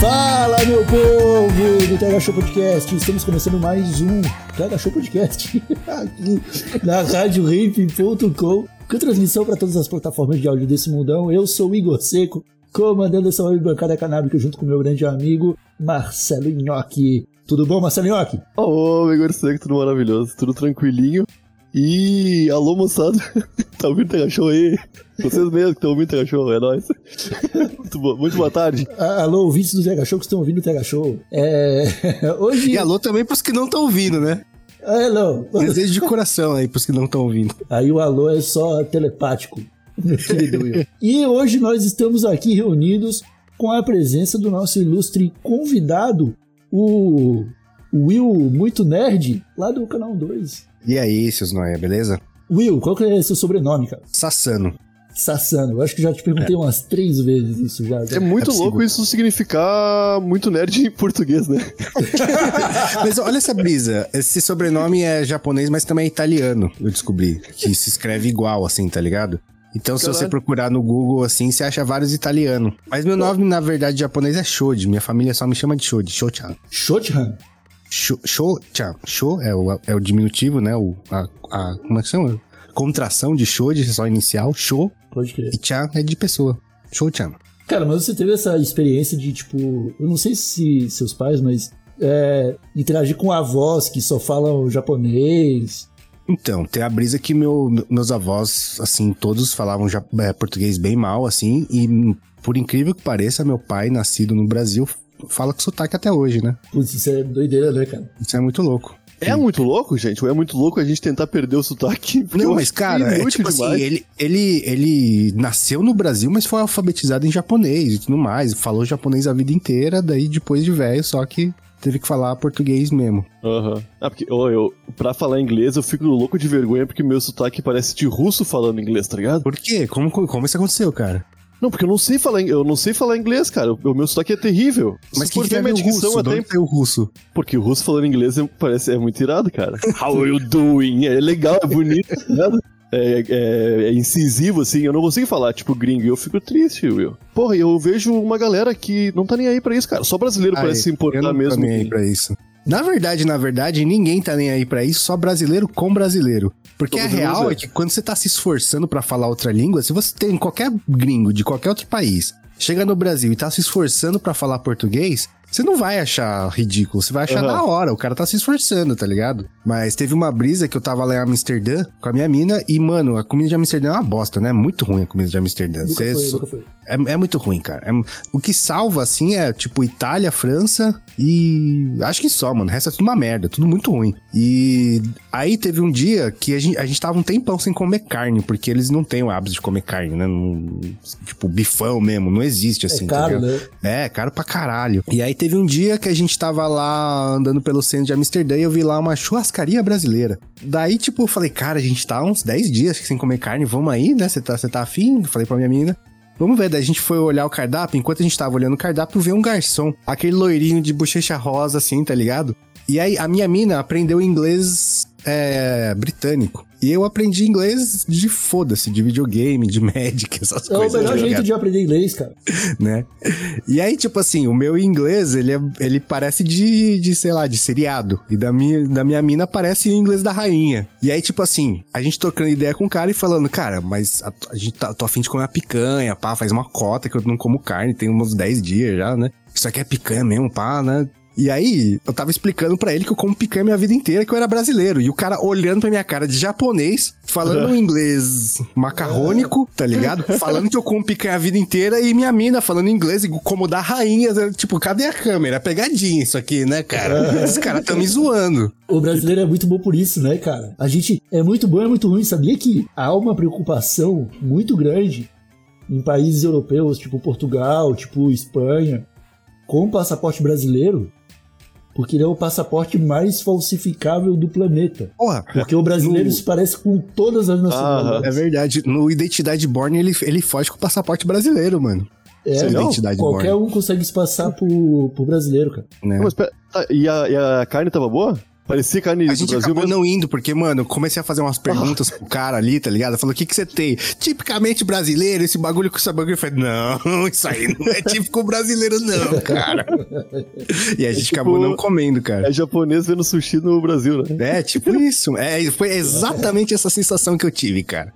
Fala, meu povo do TH Show Podcast. Estamos começando mais um TH Show Podcast aqui na RadioRape.com com transmissão para todas as plataformas de áudio desse mundão. Eu sou o Igor Seco, comandando essa web bancada canábica junto com meu grande amigo Marcelo Nhoque. Tudo bom, Marcelo Nhoque? Ô, Igor Seco, tudo maravilhoso, tudo tranquilinho. E alô, moçada, tá ouvindo o Show aí? Vocês mesmos que estão ouvindo o Show, é nóis. Muito, boa, muito boa tarde. Ah, Alô, ouvintes do TH Show que estão ouvindo o TH Show. É... Hoje... E alô também pros que não estão ouvindo, né? Alô. Desejo de coração aí pros que não estão ouvindo. Aí o alô é só telepático, meu querido Will. E hoje nós estamos aqui reunidos com a presença do nosso ilustre convidado, o Will Muito Nerd, lá do Canal 2. E aí, seus noia, beleza? Will, qual que é seu sobrenome, cara? Sassano. Sassano. Eu acho que já te perguntei umas três vezes isso já. É muito É louco isso significar muito nerd em português, né? Mas olha essa brisa. Esse sobrenome é japonês, mas também é italiano, eu descobri. Que se escreve igual, assim, tá ligado? Então, se você Caralho. procurar no Google, assim, você acha vários italianos. Mas meu nome, na verdade, japonês é Shoji. Minha família só me chama de Shoji. Shochan. Shothan? Sho- Shochan. Sho é o, é o diminutivo, né? O, a, a, como é que chama? Contração de Shoji, só inicial. Sho. Pode crer. E Chan é de pessoa. Shochan. Cara, mas você teve essa experiência de, tipo, eu não sei se seus pais, mas é, interagir com avós que só falam japonês. Então, tem a brisa que meu, meus avós, assim, todos falavam é, português bem mal, assim, e por incrível que pareça, meu pai, nascido no Brasil, fala com sotaque até hoje, né? Putz, isso é doideira, né, cara? Isso é muito louco. É muito louco, gente. Ou é muito louco a gente tentar perder o sotaque. Não, mas cara, é inútil tipo assim, demais. ele, ele, ele nasceu no Brasil, mas foi alfabetizado em japonês e tudo mais, falou japonês a vida inteira, daí depois de velho, só que teve que falar português mesmo. Aham. Ah, porque, ô, eu, pra falar inglês, eu fico louco de vergonha porque meu sotaque parece de russo falando inglês, tá ligado? Por quê? Como, como isso aconteceu, cara? Não, porque eu não sei falar, eu não sei falar inglês, cara. O meu sotaque é terrível. Mas Se que que minha o dicção até saiu o russo? Porque o russo falando inglês é, parece, é muito irado, cara. How are you doing? É legal, é bonito, tá ligado? É, é- é incisivo, assim, eu não consigo falar, tipo, gringo, eu fico triste, Will. Porra, e eu vejo uma galera que não tá nem aí pra isso, cara. Só brasileiro Ai, parece se eu importar não tô mesmo. nem aí pra isso. Na verdade, na verdade, ninguém tá nem aí pra isso, só brasileiro com brasileiro. Porque Tô a brasileiro real é que quando você tá se esforçando pra falar outra língua, se você tem qualquer gringo de qualquer outro país, chega no Brasil e tá se esforçando pra falar português, você não vai achar ridículo, você vai achar Aham. da hora, o cara tá se esforçando, tá ligado? Mas teve uma brisa que eu tava lá em Amsterdã com a minha mina e, mano, a comida de Amsterdã é uma bosta, né? Muito ruim a comida de Amsterdã. Nunca Você foi, nunca foi. é, é muito ruim, cara. É- o que salva, assim, é tipo Itália, França e. Acho que só, mano. O resto é tudo uma merda, tudo muito ruim. E aí teve um dia que a gente, a gente tava um tempão sem comer carne, porque eles não têm o hábito de comer carne, né? Não- tipo, bifão mesmo, não existe assim. é caro, ligado? né? É, caro pra caralho. E aí teve um dia que a gente tava lá andando pelo centro de Amsterdã e eu vi lá uma churrascaria brasileira. Daí, tipo, eu falei, cara, a gente tá uns 10 dias sem comer carne, vamos aí, né? Você tá, tá afim? Falei pra minha menina. Vamos ver, daí a gente foi olhar o cardápio, enquanto a gente tava olhando o cardápio, veio um garçom, aquele loirinho de bochecha rosa, assim, tá ligado? E aí, a minha mina aprendeu inglês é, britânico. E eu aprendi inglês de foda-se, de videogame, de Magic, essas É o coisas. melhor tá jeito de aprender inglês, cara. né? E aí, tipo assim, o meu inglês, ele, é- ele parece de, de, sei lá, de seriado. E da minha, da minha mina parece o inglês da rainha. E aí, tipo assim, a gente trocando ideia com o cara e falando, cara, mas a, a gente tá, tô afim de comer uma picanha, pá, faz uma cota que eu não como carne, tem uns 10 dias já, né? Isso aqui é picanha mesmo, pá, né? E aí, eu tava explicando pra ele que eu como picanha minha vida inteira, que eu era brasileiro. E o cara olhando pra minha cara de japonês, falando um inglês macarrônico, tá ligado? Falando que eu como picanha a vida inteira e minha mina falando inglês como da rainha. Tipo, cadê a câmera? É Pegadinha isso aqui, né, cara? Esse cara tá me zoando. O brasileiro é muito bom por isso, né, cara? A gente é muito bom é muito ruim. Sabia que há uma preocupação muito grande em países europeus, tipo Portugal, tipo Espanha, com passaporte brasileiro, porque ele é o passaporte mais falsificável do planeta. Porra, Porque o brasileiro No- se parece com todas as nacionalidades. é verdade. No Identidade Born, ele, ele foge com o passaporte brasileiro, mano. É, Essa não, identidade qualquer born. um consegue se passar por, por brasileiro, cara. Né? Mas, pera, tá, e, a, e a carne tava boa? Parecia carne A gente Brasil acabou mesmo. não indo, porque, mano, eu comecei a fazer umas perguntas pro cara ali, tá ligado? Falou, o que que você tem? Tipicamente brasileiro, esse bagulho com esse bagulho. Eu falei, não, isso aí não é típico brasileiro não, cara. E a gente tipo- acabou não comendo, cara. É japonês vendo sushi no Brasil, né? É, tipo isso. É, foi exatamente essa sensação que eu tive, cara.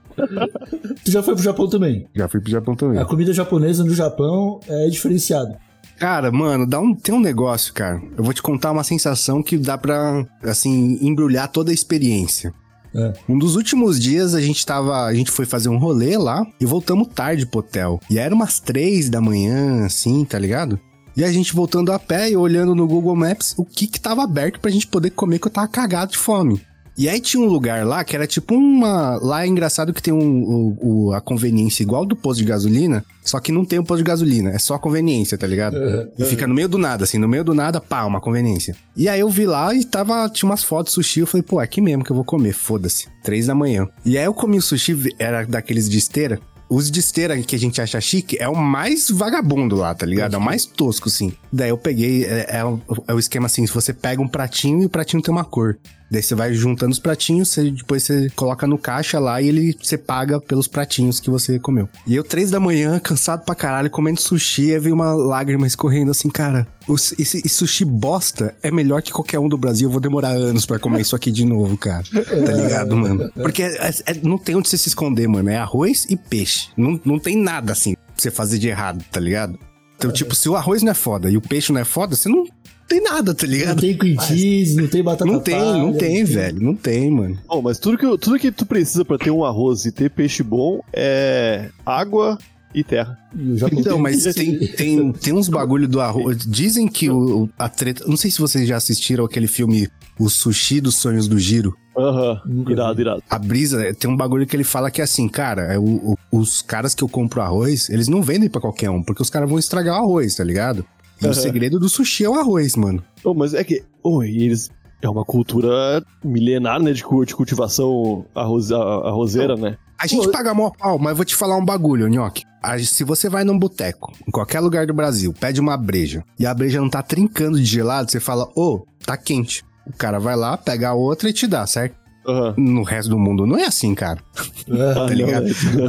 Tu já foi pro Japão também. Já fui pro Japão também. A comida japonesa no Japão é diferenciada. Cara, mano, dá um, tem um negócio, cara. Eu vou te contar uma sensação que dá pra, assim, embrulhar toda a experiência. É. Um dos últimos dias a gente tava. A gente foi fazer um rolê lá e voltamos tarde pro hotel. E era umas três da manhã, assim, tá ligado? E a gente voltando a pé e olhando no Google Maps o que que tava aberto pra gente poder comer, que eu tava cagado de fome. E aí tinha um lugar lá que era tipo uma. Lá é engraçado que tem um, o- o- a conveniência igual do posto de gasolina, só que não tem o posto de gasolina, é só a conveniência, tá ligado? E fica no meio do nada, assim, no meio do nada, pá, uma conveniência. E aí eu vi lá e tava, tinha umas fotos de sushi, eu falei, pô, é aqui mesmo que eu vou comer, foda-se. Três da manhã. E aí eu comi o sushi, era daqueles de esteira. Os de esteira que a gente acha chique é o mais vagabundo lá, tá ligado? É o mais tosco, assim. Daí eu peguei, é, é o, é o esquema assim, se você pega um pratinho e o pratinho tem uma cor. Daí você vai juntando os pratinhos, você, depois você coloca no caixa lá e ele você paga pelos pratinhos que você comeu. E eu, três da manhã, cansado pra caralho, comendo sushi, aí veio uma lágrima escorrendo assim, cara. esse, esse sushi bosta é melhor que qualquer um do Brasil. Eu vou demorar anos pra comer isso aqui de novo, cara. Tá ligado, mano? Porque é- é- não tem onde você se esconder, mano. É arroz e peixe. Não, não tem nada assim pra você fazer de errado, tá ligado? Então, tipo, se o arroz não é foda e o peixe não é foda, você não tem nada, tá Não ligado? tem cream cheese, não tem batata Não tem, não palha, tem, velho. Não tem, mano. Bom, mas tudo que, tudo que tu precisa pra ter um arroz e ter peixe bom é água e terra. Então, mas tem, tem, tem uns bagulho do arroz. Dizem que o, a treta. Não sei se vocês já assistiram aquele filme O Sushi dos Sonhos do Giro. Aham, Nunca irado, irado. A brisa, tem um bagulho que ele fala que é assim, cara, é o- o- os caras que eu compro arroz, eles não vendem pra qualquer um, porque os caras vão estragar o arroz, tá ligado? E o segredo do sushi é o arroz, mano. Oh, mas é que. Oh, e eles. É uma cultura milenar, né? De, de cultivação arroz, arrozeira, né? A gente Pô, paga mó pau, mas eu vou te falar um bagulho, Nhoque. Se você vai num boteco, em qualquer lugar do Brasil, pede uma breja, e a breja não tá trincando de gelado, você fala, ô, tá quente. O cara vai lá, pega a outra e te dá, certo? Aham. No resto do mundo não é assim, cara. É, Tá ligado?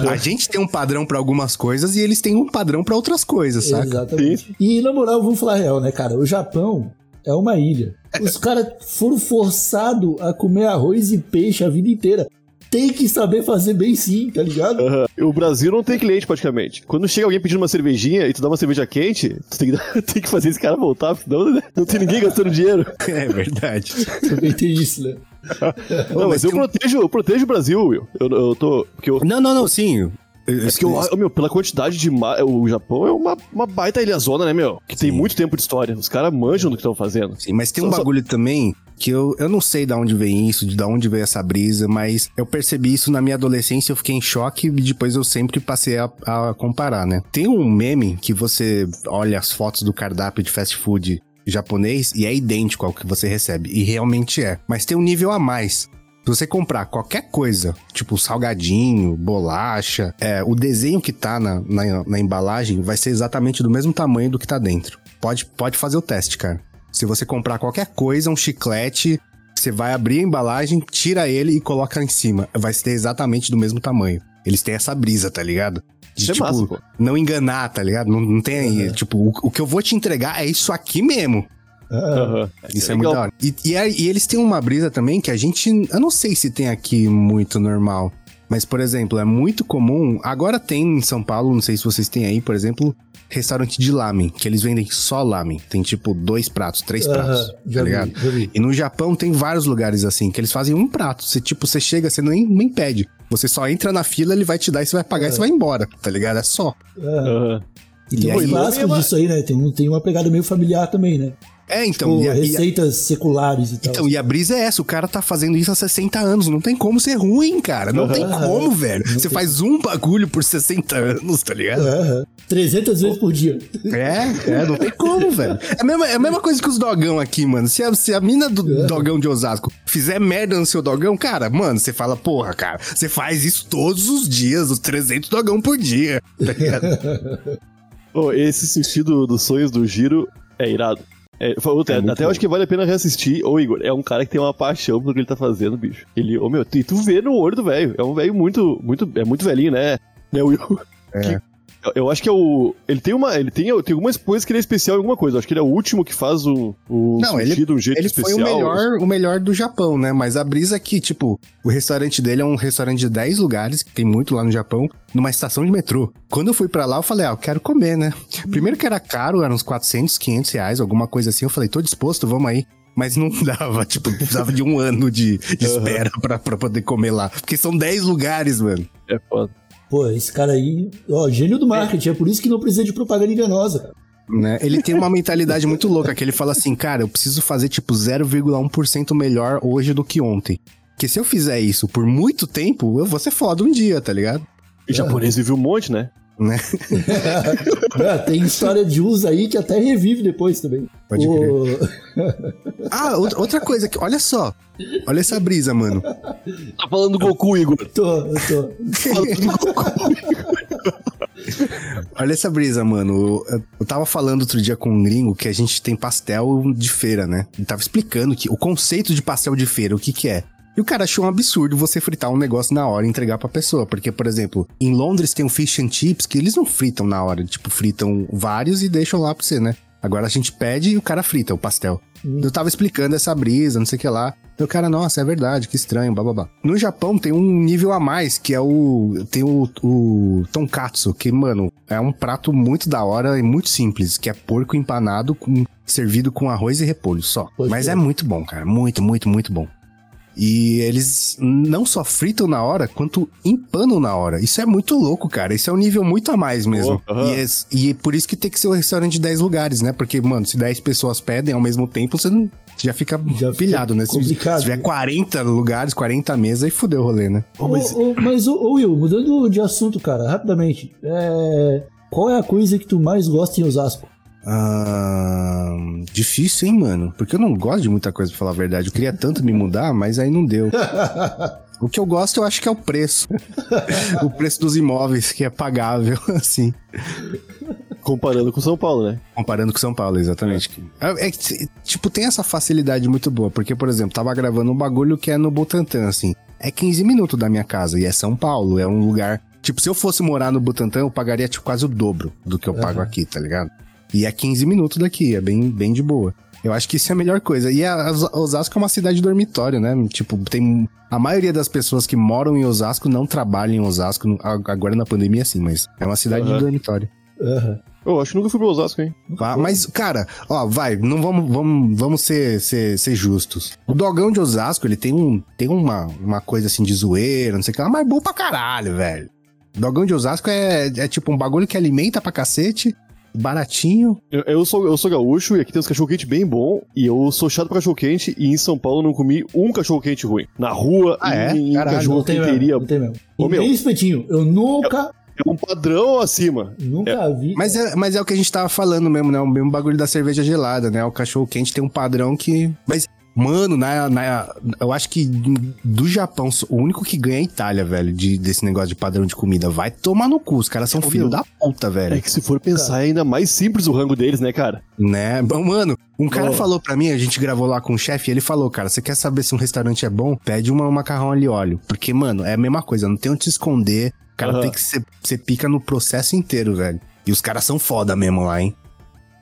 A gente tem um padrão pra algumas coisas e eles têm um padrão pra outras coisas, saca? Exatamente. E na moral, vamos falar a real, né, cara? O Japão é uma ilha. Os caras foram forçados a comer arroz e peixe a vida inteira. Tem que saber fazer bem sim, tá ligado? Aham. O Brasil não tem cliente praticamente. Quando chega alguém pedindo uma cervejinha e tu dá uma cerveja quente, tu tem que, tem que fazer esse cara voltar, senão não tem ninguém gastando dinheiro. É verdade. Também tem isso, né? Não, mas mas eu tem protejo, eu protejo o Brasil, Will. Eu, eu tô. Porque eu, Não, não, não, sim. é porque eu, oh, meu, pela quantidade de mar, o Japão é uma, uma baita ilhazona, né, meu? Que tem Sim. muito tempo de história. Os caras manjam do que estão fazendo. Sim, mas tem um Só- só- bagulho também que eu, eu não sei de onde vem isso, de onde veio essa brisa, mas eu percebi isso na minha adolescência, eu fiquei em choque e depois eu sempre passei a, a comparar, né? Tem um meme que você olha as fotos do cardápio de fast food japonês e é idêntico ao que você recebe, e realmente é. Mas tem um nível a mais. Se você comprar qualquer coisa, tipo salgadinho, bolacha, é, o desenho que tá na, na, na embalagem vai ser exatamente do mesmo tamanho do que tá dentro. Pode, pode fazer o teste, cara. Se você comprar qualquer coisa, um chiclete, você vai abrir a embalagem, tira ele e coloca em cima. Vai ser exatamente do mesmo tamanho. Eles têm essa brisa, tá ligado? De, Isso é tipo, massa, pô. não enganar, tá ligado? Não, não tem aí, tipo, o, o que eu vou te entregar é isso aqui mesmo. Aham. Isso é, legal. muito da hora. E, e, aí- e eles têm uma brisa também que a gente. Eu não sei se tem aqui muito normal. Mas, por exemplo, é muito comum. Agora tem em São Paulo, não sei se vocês têm aí, por exemplo, restaurante de lamen, que eles vendem só lamen. Tem tipo dois pratos, três pratos. Aham, já tá vi, ligado? já vi. E no Japão tem vários lugares assim, que eles fazem um prato. Você, tipo, você chega, você nem, nem pede. Você só entra na fila, ele vai te dar e você vai pagar e você vai embora, tá ligado? É só. Aham. E tem E uns aí- clássicos e- disso aí, né? Tem, um- tem uma pegada meio familiar também, né? É, então. Tipo, e a- e a- receitas seculares e tal. Então, e a brisa é essa, o cara tá fazendo isso há 60 anos, não tem como ser ruim, cara, não tem como, velho. Você faz um bagulho por 60 anos, tá ligado? Aham. 300 vezes por dia. É, é, não tem como, velho. É a mesma, é a mesma coisa que os dogão aqui, mano. Se a, se a mina do dogão de Osasco fizer merda no seu dogão, cara, mano, você fala, porra, cara, você faz isso todos os dias, os 300 dogão por dia. Tá ligado? Ô, esse sentido dos sonhos do Giro é irado. É, foi outra, É até eu acho que vale a pena reassistir. Ô, Igor, é um cara que tem uma paixão pelo que ele tá fazendo, bicho. Ele, ô meu, e tu vê no olho do velho. É um velho muito, muito, é muito velhinho, né? Né, Will? É. Que- eu- acho que é o. Ele tem uma. Ele tem, tem algumas coisas que ele é especial em alguma coisa. Eu acho que ele é o último que faz o, o Não, ele- sentido, um jeito Ele foi especial. o melhor, o melhor do Japão, né? Mas a brisa é que, tipo, o restaurante dele é um restaurante de 10 lugares, que tem muito lá no Japão, numa estação de metrô. Quando eu fui pra lá, eu falei, ah, eu quero comer, né? Primeiro que era caro, eram uns 400, 500 reais, alguma coisa assim. Eu falei, tô disposto, vamos aí. Mas não dava, tipo, precisava de um ano de, de espera pra, pra poder comer lá. Porque são 10 lugares, mano. É foda. Pô, esse cara aí, ó, gênio do marketing. É por isso que não precisa de propaganda enganosa, cara. Né? Ele tem uma mentalidade muito louca, que ele fala assim, cara, eu preciso fazer tipo 0,1% melhor hoje do que ontem. Porque se eu fizer isso por muito tempo, eu vou ser foda um dia, tá ligado? E japonês vive um monte, né? Né? É, tem história de uso aí que até revive depois também. Pode O- Ah, outra- outra coisa, que, olha só. Olha essa brisa, mano. Tá falando do Goku, Igor. Tô, eu tô. Olha essa brisa, mano. Eu, eu tava falando outro dia com um gringo que a gente tem pastel de feira, né? Ele tava explicando que o conceito de pastel de feira, o que que é. E o cara achou um absurdo você fritar um negócio na hora e entregar pra pessoa. Porque, por exemplo, em Londres tem um fish and chips que eles não fritam na hora. Tipo, fritam vários e deixam lá pra você, né? Agora a gente pede e o cara frita o pastel. Eu tava explicando essa brisa, não sei o que lá. E o cara, nossa, é verdade, que estranho, bababá. No Japão tem um nível a mais, que é o. Tem o, o tonkatsu, que, mano, é um prato muito da hora e muito simples, que é porco empanado com, servido com arroz e repolho só. Pode Mas crer. é muito bom, cara. Muito, muito, muito bom. E eles não só fritam na hora, quanto empanam na hora. Isso é muito louco, cara. Isso é um nível muito a mais mesmo. Oh, e, é, e por isso que tem que ser um restaurante de 10 lugares, né? Porque, mano, se 10 pessoas pedem ao mesmo tempo, você não, você já fica Já pilhado, fica né? Se, complicado, se tiver né? 40 lugares, 40 mesas, aí fudeu o rolê, né? Ô, ô, mas, ô, ô, Will, mudando de assunto, cara, rapidamente. É, Qual é a coisa que tu mais gosta em Osasco? Ah, difícil, hein, mano? Porque eu não gosto de muita coisa, pra falar a verdade. Eu queria tanto me mudar, mas aí não deu. O que eu gosto, eu acho que é o preço. o preço dos imóveis, que é pagável, assim. Comparando com São Paulo, né? Comparando com São Paulo, exatamente. É, é que, tipo, tem essa facilidade muito boa. Porque, por exemplo, tava gravando um bagulho que é no Butantã, assim. É 15 minutos da minha casa e é São Paulo. É um lugar. Tipo, se eu fosse morar no Butantã, eu pagaria, tipo, quase o dobro do que eu pago aqui, tá ligado? E é 15 minutos daqui, é bem, bem de boa. Eu acho que isso é a melhor coisa. E a Os- Osasco é uma cidade dormitório, né? Tipo, tem. A maioria das pessoas que moram em Osasco não trabalham em Osasco, agora na pandemia, sim, mas é uma cidade de Aham. dormitório. Aham. Eu acho que nunca fui pro Osasco, hein? Tá? Mas, cara, ó, vai, não vamos, vamos, vamos ser, ser, ser justos. O dogão de Osasco, ele tem, um, tem uma, uma coisa assim de zoeira, não sei o que lá, mas é bom pra caralho, velho. Dogão de Osasco é, é tipo um bagulho que alimenta pra cacete, baratinho. Eu, eu sou, eu sou gaúcho e aqui tem uns cachorro-quente bem bom. E eu sou chato pra cachorro-quente. E em São Paulo eu não comi um cachorro-quente ruim. Na rua, Ah, é? em, em Caralho, Não tem mesmo, cachorro-quenteria. não tem mesmo. Ô, E meu. nem espetinho. Eu nunca, É um padrão acima. nunca vi. Mas é, mas é o que a gente tava falando mesmo, né? O mesmo bagulho da cerveja gelada, né? O cachorro quente tem um padrão que. Mas, mano, na, na, eu acho que do Japão, o único que ganha é a Itália, velho, de, desse negócio de padrão de comida. Vai tomar no cu. Os caras são Ô, filho da puta, velho. É que se for pensar, é ainda mais simples o rango deles, né, cara? Né? Bom, mano, um cara Ô. falou pra mim, a gente gravou lá com o chefe, e ele falou, cara, você quer saber se um restaurante é bom? Pede uma, um macarrão ali óleo. Porque, mano, é a mesma coisa, não tem onde se esconder. O cara Aham. tem que ser, você pica no processo inteiro, velho. E os caras são foda mesmo lá, hein?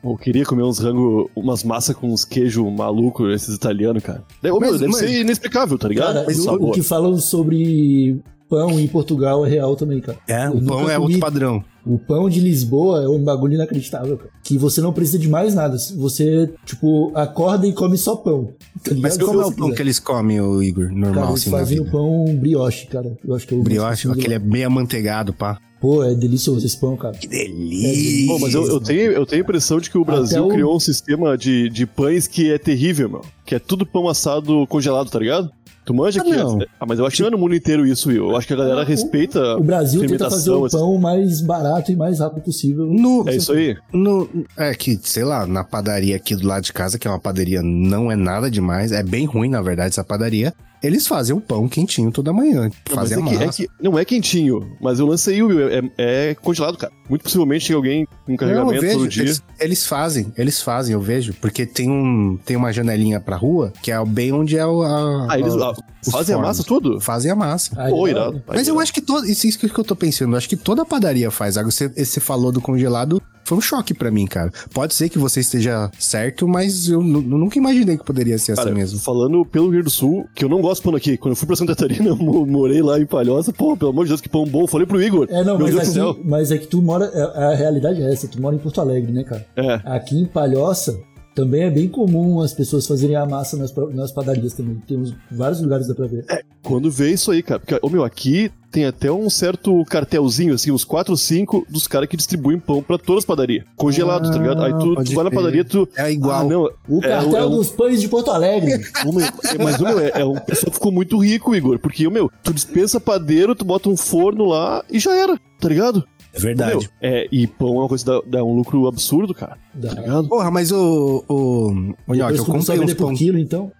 Eu queria comer uns rango, umas massas com uns queijo maluco, esses italianos, cara. Deve, Mas- deve mas- ser inexplicável, tá ligado? Cara, Esse o, o que falam sobre pão em Portugal é real também, cara. É, Eu o pão é comi- outro padrão. O pão de Lisboa é um bagulho inacreditável, cara. Que você não precisa de mais nada. Você, tipo, acorda e come só pão. Tá? Mas como é o pão quiser. que eles comem, o Igor? Normal, Cara, eles assim, fazem o pão brioche, cara. Eu acho que é o Brioche, aquele é bem amanteigado, pá. Pô, é delicioso esse pão, cara. Que delícia. Pô, mas eu, eu tenho, eu tenho a impressão de que o Brasil o- criou um sistema de, de pães que é terrível, meu. Que é tudo pão assado congelado, tá ligado? Tu manja Ah, que. não. Ah, mas eu acho que não é no mundo inteiro isso, Will. Eu acho que a galera O- respeita. O Brasil tenta fazer o assim. pão mais barato e mais rápido possível. No, É isso aí. no, é que, sei lá, na padaria aqui do lado de casa, que é uma padaria não é nada demais, é bem ruim, na verdade, essa padaria. Eles fazem um pão quentinho toda manhã. Não, mas fazem é a que, é massa. que não é quentinho, mas eu lancei o Will. É, é congelado, cara. Muito possivelmente tem alguém com Não, eu carregamento vejo, todo dia. eles, eles fazem, eles fazem, eu vejo, porque tem, um, tem uma janelinha pra rua, que é bem onde é o. A, Ah, eles a- fazem a massa tudo? Fazem a massa. Aí, Pô, irado. Mas eu acho que todo. Isso, isso que eu tô pensando. Eu acho que toda padaria faz. Agora, você, você falou do congelado. Foi um choque pra mim, cara. Pode ser que você esteja certo, mas eu, nu- nunca imaginei que poderia ser Cara, assim mesmo. falando pelo Rio Grande do Sul, que eu não gosto de pão aqui. Quando eu fui pra Santa Catarina, eu mo- morei lá em Palhoça. Pô, pelo amor de Deus, que pão bom. Falei pro Igor. É, não, mas aqui, mas é que tu mora. é- A realidade é essa, tu mora em Porto Alegre, né, cara? É. Aqui em Palhoça também é bem comum as pessoas fazerem a massa nas, nas padarias também. Temos vários lugares dá pra ver. Quando vê isso aí, cara. Porque, ô meu, aqui tem até um certo cartelzinho, assim, uns 4 ou 5 dos caras que distribuem pão pra todas as padarias. Congelado, tá ligado? Aí tu, pode tu vai na padaria, tu. É igual. Ah, não. O é, cartel é um- dos pães de Porto Alegre. o meu- é, mas o meu, é, é um pessoal que ficou muito rico, Igor. Porque, o meu, tu dispensa padeiro, tu bota um forno lá e já era, tá ligado? É verdade. Meu, é, e pão é uma coisa que dá, dá um lucro absurdo, cara. Dá. Tá ligado? Porra, mas o. O, o Nhoque, eu comprei uns pão. quilo, então.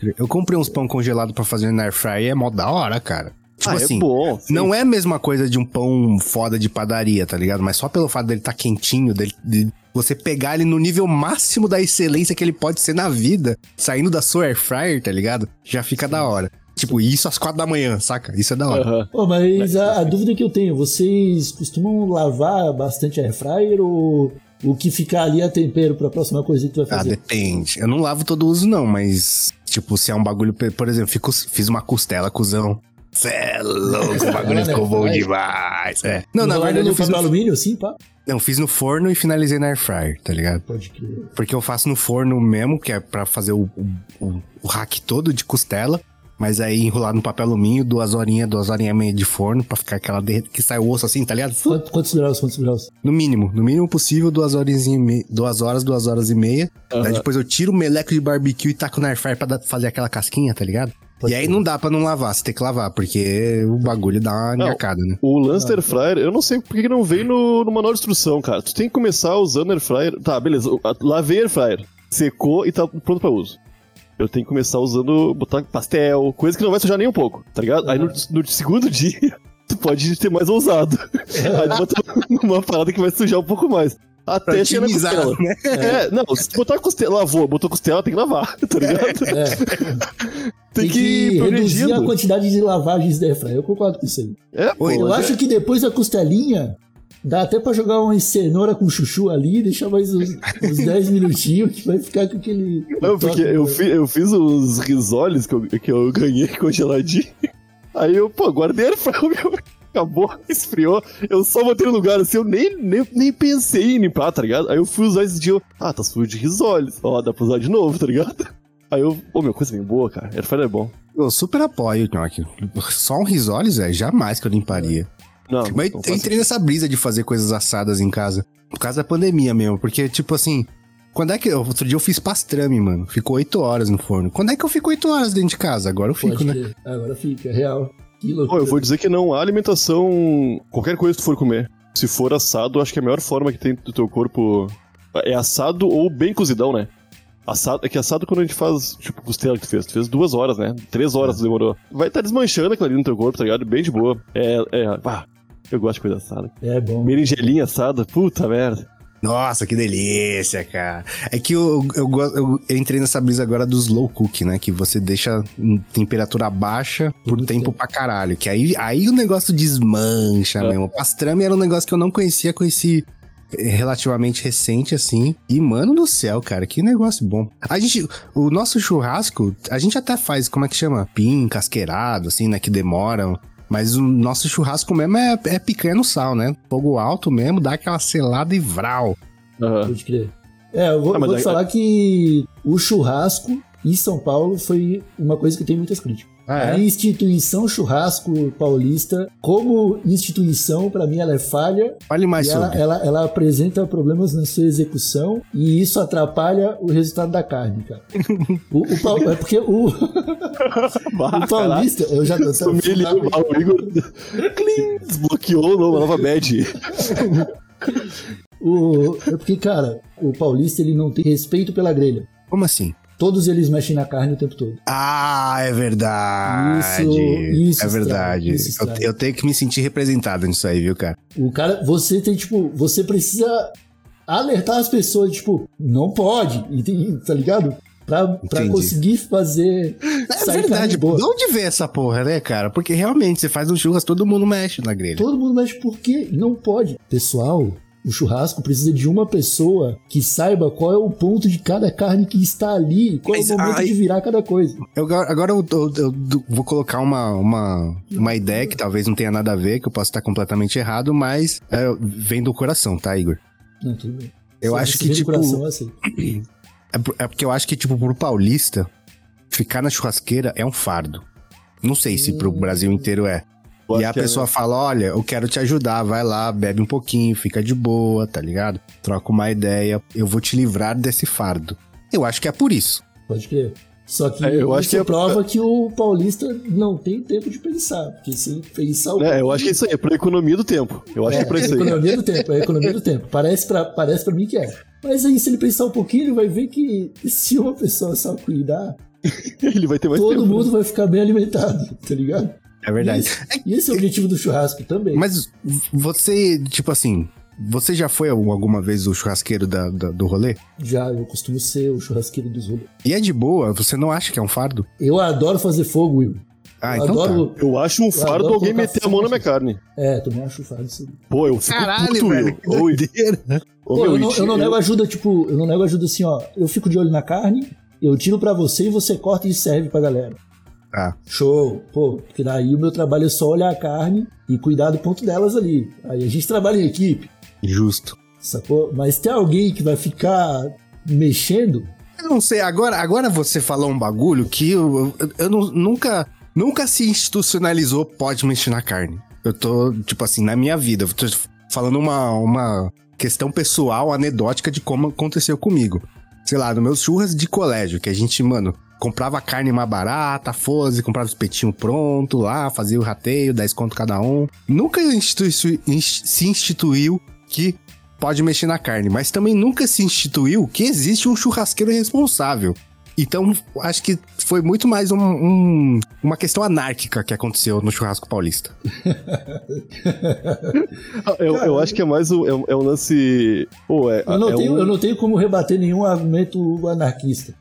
Crer. Eu comprei uns pão congelado pra fazer na air fryer. É mó da hora, cara. Tipo ah, assim. é bom. sim. Não é a mesma coisa de um pão foda de padaria, tá ligado? Mas só pelo fato dele tá quentinho, dele, de você pegar ele no nível máximo da excelência que ele pode ser na vida, saindo da sua air fryer, tá ligado? Já fica da hora. Tipo, isso às quatro da manhã, saca? Isso é da hora. Aham. Pô, mas a, a dúvida que eu tenho, vocês costumam lavar bastante air fryer ou o que ficar ali é tempero pra próxima coisa que tu vai Ah, fazer? depende. Eu não lavo todo uso, não, mas, tipo, se é um bagulho. Por exemplo, fico, fiz uma costela, cuzão. Cê é louco, o bagulho Ah, ficou né? bom demais. É. Não, na Não, verdade, eu fiz no, alumínio, assim, pá? não, fiz no forno e finalizei na air fryer, tá ligado? Pode crer. Porque eu faço no forno mesmo, que é pra fazer o, o, o, o hack todo de costela. Mas aí enrolar no papel alumínio, duas horinhas, duas horinhas e meia de forno, pra ficar aquela derreta que sai o osso assim, tá ligado? Quanto- quantos graus, quantos graus? No mínimo, no mínimo possível, duas horas e meia, duas horas, duas horas e meia. Daí depois eu tiro o meleco de barbecue e taco na air fryer pra dar- fazer aquela casquinha, tá ligado? Pode e aí ser. não dá pra não lavar, você tem que lavar, porque o bagulho dá uma Não. nhacada, né? O lance Air Fryer, eu não sei por que não veio no, no manual de instrução, cara. Tu tem que começar usando Air Fryer. Tá, beleza. a- Lavei Air Fryer. Secou e tá pronto pra uso. Eu tenho que começar usando, botar pastel, coisa que não vai sujar nem um pouco, tá ligado? Aí no, no segundo dia, tu pode ter mais ousado. Aí tu bota uma parada que vai sujar um pouco mais. Até chegar na costela. né? É, não, se botar costela, lavou, botou costela, tem que lavar, tá ligado? É, Tem, que ir reduzir a quantidade de lavagens da air fryer. Eu concordo com isso aí. É, pô, Eu acho que depois da costelinha, dá até pra jogar uma cenoura com chuchu ali, deixar mais uns, uns 10 minutinhos, que vai ficar com aquele... Não, porque eu, fi, eu fiz os risoles que eu, que eu ganhei congeladinho. Aí eu, pô, guardei ele pra meu. Acabou, esfriou. Eu só botei no lugar assim, eu nem, nem, nem pensei em limpar, tá ligado? Aí eu fui usar esse dia. eu, Ah, tá sujo de risoles. Ó, dá pra usar de novo, tá ligado? Aí eu, pô, meu, coisa bem boa, cara. Airfryer é bom. Eu super apoio, Nhoque. Só um risoles, é jamais que eu limparia. Não, Mas não eu entrei nessa brisa de fazer coisas assadas em casa. Por causa da pandemia mesmo. Porque, tipo assim, quando é que. Outro dia eu fiz pastrame, mano. Ficou oito horas no forno. Quando é que eu fico oito horas dentro de casa? Agora eu fico, Pode né? crer. Agora fica, é real. Que Pô, eu vou dizer que não há alimentação. Qualquer coisa que tu for comer. Se for assado, acho que a melhor forma que tem do teu corpo é assado ou bem cozidão, né? Assado, é que assado quando a gente faz, tipo, costela que tu fez. Tu fez duas horas, né? Três horas demorou. Vai estar desmanchando aquilo ali no teu corpo, tá ligado? Bem de boa. É, é. Ah, eu gosto de coisa assada. É bom. Berinjelinha assada, puta merda. Nossa, que delícia, cara. É que eu, eu, eu, eu entrei nessa brisa agora do slow cook, né? Que você deixa em temperatura baixa por Muito tempo tempo. pra caralho. Que aí, aí o negócio desmancha É. mesmo. Pastrame era um negócio que eu não conhecia, conheci eh, relativamente recente, assim. E, mano do céu, cara, que negócio bom. A gente, o nosso churrasco, a gente até faz, como é que chama? Pim, casqueirado, assim, né? Que demoram. Mas o nosso churrasco mesmo é, é picanha no sal, né? Fogo alto mesmo, dá aquela selada e vral. Aham. Pode crer. É, eu vou, Ah, vou te aí- falar que o churrasco em São Paulo foi uma coisa que tem muitas críticas. Ah, A é? instituição churrasco paulista, como instituição, pra mim, ela é falha. Fale mais e ela, sobre. ela, ela apresenta problemas na sua execução e isso atrapalha o resultado da carne, cara. O, o é porque o, o paulista, eu já tô Família, o Igor desbloqueou uma nova bad. o, é porque, cara, o paulista ele não tem respeito pela grelha. Como assim? Todos eles mexem na carne o tempo todo. Ah, é verdade. Isso- isso é estraga, verdade. isso eu, eu tenho que me sentir representado nisso aí, viu, cara? O cara, você tem, tipo, você precisa alertar as pessoas, tipo, não pode, tá ligado? Pra, pra conseguir fazer. É verdade. boa. De onde vê essa porra, né, cara? Porque realmente, você faz um churras, todo mundo mexe na grelha. Todo mundo mexe por quê? Não pode. Pessoal, o churrasco precisa de uma pessoa que saiba qual é o ponto de cada carne que está ali, qual Mas, é o momento ai- de virar cada coisa. Eu, agora eu, eu- eu vou colocar uma, uma, uma ideia que talvez não tenha nada a ver, que eu posso estar completamente errado, mas é, vem do coração, tá, Igor? Não, tudo bem. Eu Se- acho que, tipo, coração, eu aceito. É, é porque eu acho que, tipo, pro paulista, ficar na churrasqueira é um fardo. Não sei se pro Brasil inteiro é. Eu E a que é, pessoa fala: olha, eu quero te ajudar, vai lá, bebe um pouquinho, fica de boa, tá ligado? Troca uma ideia, eu vou te livrar desse fardo. Eu acho que é por isso. Pode crer. Só que É, eu isso acho que é- prova que o paulista não tem tempo de pensar. Porque se ele pensar o É, eu acho que é isso aí, é pra economia do tempo. Eu acho É, que é pra é a isso aí. economia do tempo, é a economia do tempo. Parece pra, parece pra mim que é. Mas aí, se ele pensar um pouquinho, ele vai ver que se uma pessoa só cuidar, Ele vai ter mais todo tempo. mundo vai ficar bem alimentado, tá ligado? É verdade. E esse é o objetivo do churrasco também. Mas você, tipo assim, você já foi alguma vez o churrasqueiro da, da- do rolê? Já, eu costumo ser o churrasqueiro dos rolês. E é de boa, você não acha que é um fardo? Eu adoro fazer fogo, Will. Ah, eu então tá. adoro. Eu acho um fardo alguém meter a mão na minha fogo. carne. É, também acho fardo isso. Pô, eu fico puto, Will. que doideira. ô, Pô, eu, não, eu não nego ajuda, tipo, eu não nego ajuda assim, ó. Eu fico de olho na carne, eu tiro pra você e você corta e serve pra galera. Tá. Show, pô, porque daí o meu trabalho é só olhar a carne e cuidar do ponto delas ali. Aí a gente trabalha em equipe, Justo. sacou? Mas tem alguém que vai ficar mexendo, Eu não sei, agora, agora você falou um bagulho que eu, eu, eu não- nunca, nunca se institucionalizou pode mexer na carne. Eu tô, tipo assim, na minha vida, eu tô falando uma, uma questão pessoal, anedótica de como aconteceu comigo. Sei lá, nos meus churras de colégio, que a gente, mano, comprava carne mais barata, fosse, comprava os petinhos pronto lá, fazia o rateio, 10 conto cada um. Nunca institui- ins- se instituiu que pode mexer na carne, mas também nunca se instituiu que existe um churrasqueiro responsável. Então, acho que foi muito mais um- um- uma questão anárquica que aconteceu no churrasco paulista. Eu, eu acho que é mais um, é um, é lance. Pô, é, eu não, é tenho, um- eu não tenho como rebater nenhum argumento anarquista.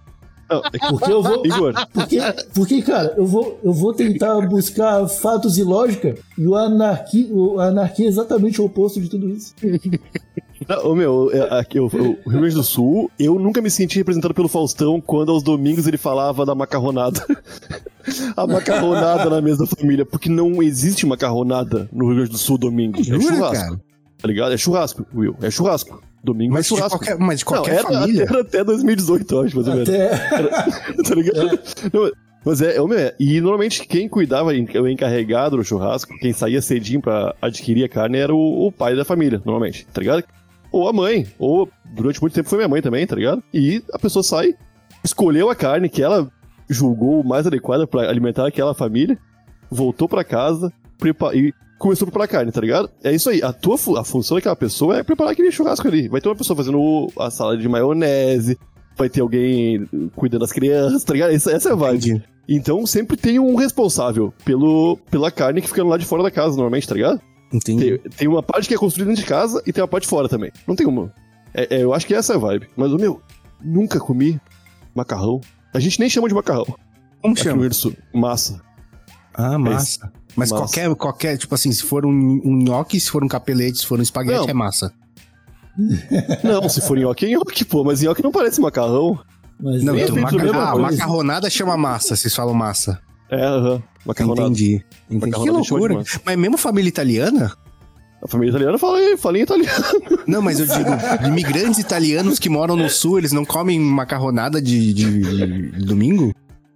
É que- Porque eu vou. Igor, Porque, porque cara, eu vou, eu vou tentar buscar fatos e lógica e o anarquia, o anarquia é exatamente o oposto de tudo isso. não, ô, meu, é, aqui, o, o Rio Grande do Sul, eu nunca me senti representado pelo Faustão quando aos domingos ele falava da macarronada. A macarronada na mesa da família, porque não existe macarronada no Rio Grande do Sul domingo. É Jura, churrasco. cara? Tá ligado? É churrasco, Will. É churrasco. Domingo Mas é de churrasco. qualquer, mas de qualquer não, era, família. era até 2018, eu acho, mais ou menos. Até. tá ligado? Não, mas é, é, é. E normalmente quem cuidava, o encarregado do churrasco, quem saía cedinho pra adquirir a carne era o, o pai da família, normalmente, tá ligado? Ou a mãe, ou durante muito tempo foi minha mãe também, tá ligado? E a pessoa sai, escolheu a carne que ela julgou mais adequada pra alimentar aquela família, voltou pra casa prepa- e começou a preparar carne, tá ligado? É isso aí. A tua fu- a função daquela pessoa é preparar aquele churrasco ali. Vai ter uma pessoa fazendo a salada de maionese, vai ter alguém cuidando das crianças, tá ligado? Essa, essa é a vibe. Entendi. Então sempre tem um responsável pelo, pela carne que fica lá de fora da casa, normalmente, tá ligado? Entendi. Tem, tem uma parte que é construída dentro de casa e tem uma parte fora também. Não tem uma. É, é, eu acho que essa é a vibe. Mas, o meu, nunca comi macarrão. A gente nem chama de macarrão. Como Aqui no Rio chama? Grande do Sul. Massa. Ah, massa. Mas Massa. qualquer, qualquer, tipo assim, se for um, um nhoque, se for um capelete, se for um espaguete, Não. é massa. Não, se for nhoque, é nhoque, pô. Mas nhoque não parece macarrão. Mas Não, então, é feito da maca- mesma ah, macarronada chama massa, vocês falam massa. É, aham. Macarronada. Entendi. Entendi. Que Macarronada loucura. Mas mesmo família italiana? A família italiana fala, fala em italiano. Não, mas eu digo, imigrantes italianos que moram no sul, eles não comem macarronada de, de- de domingo?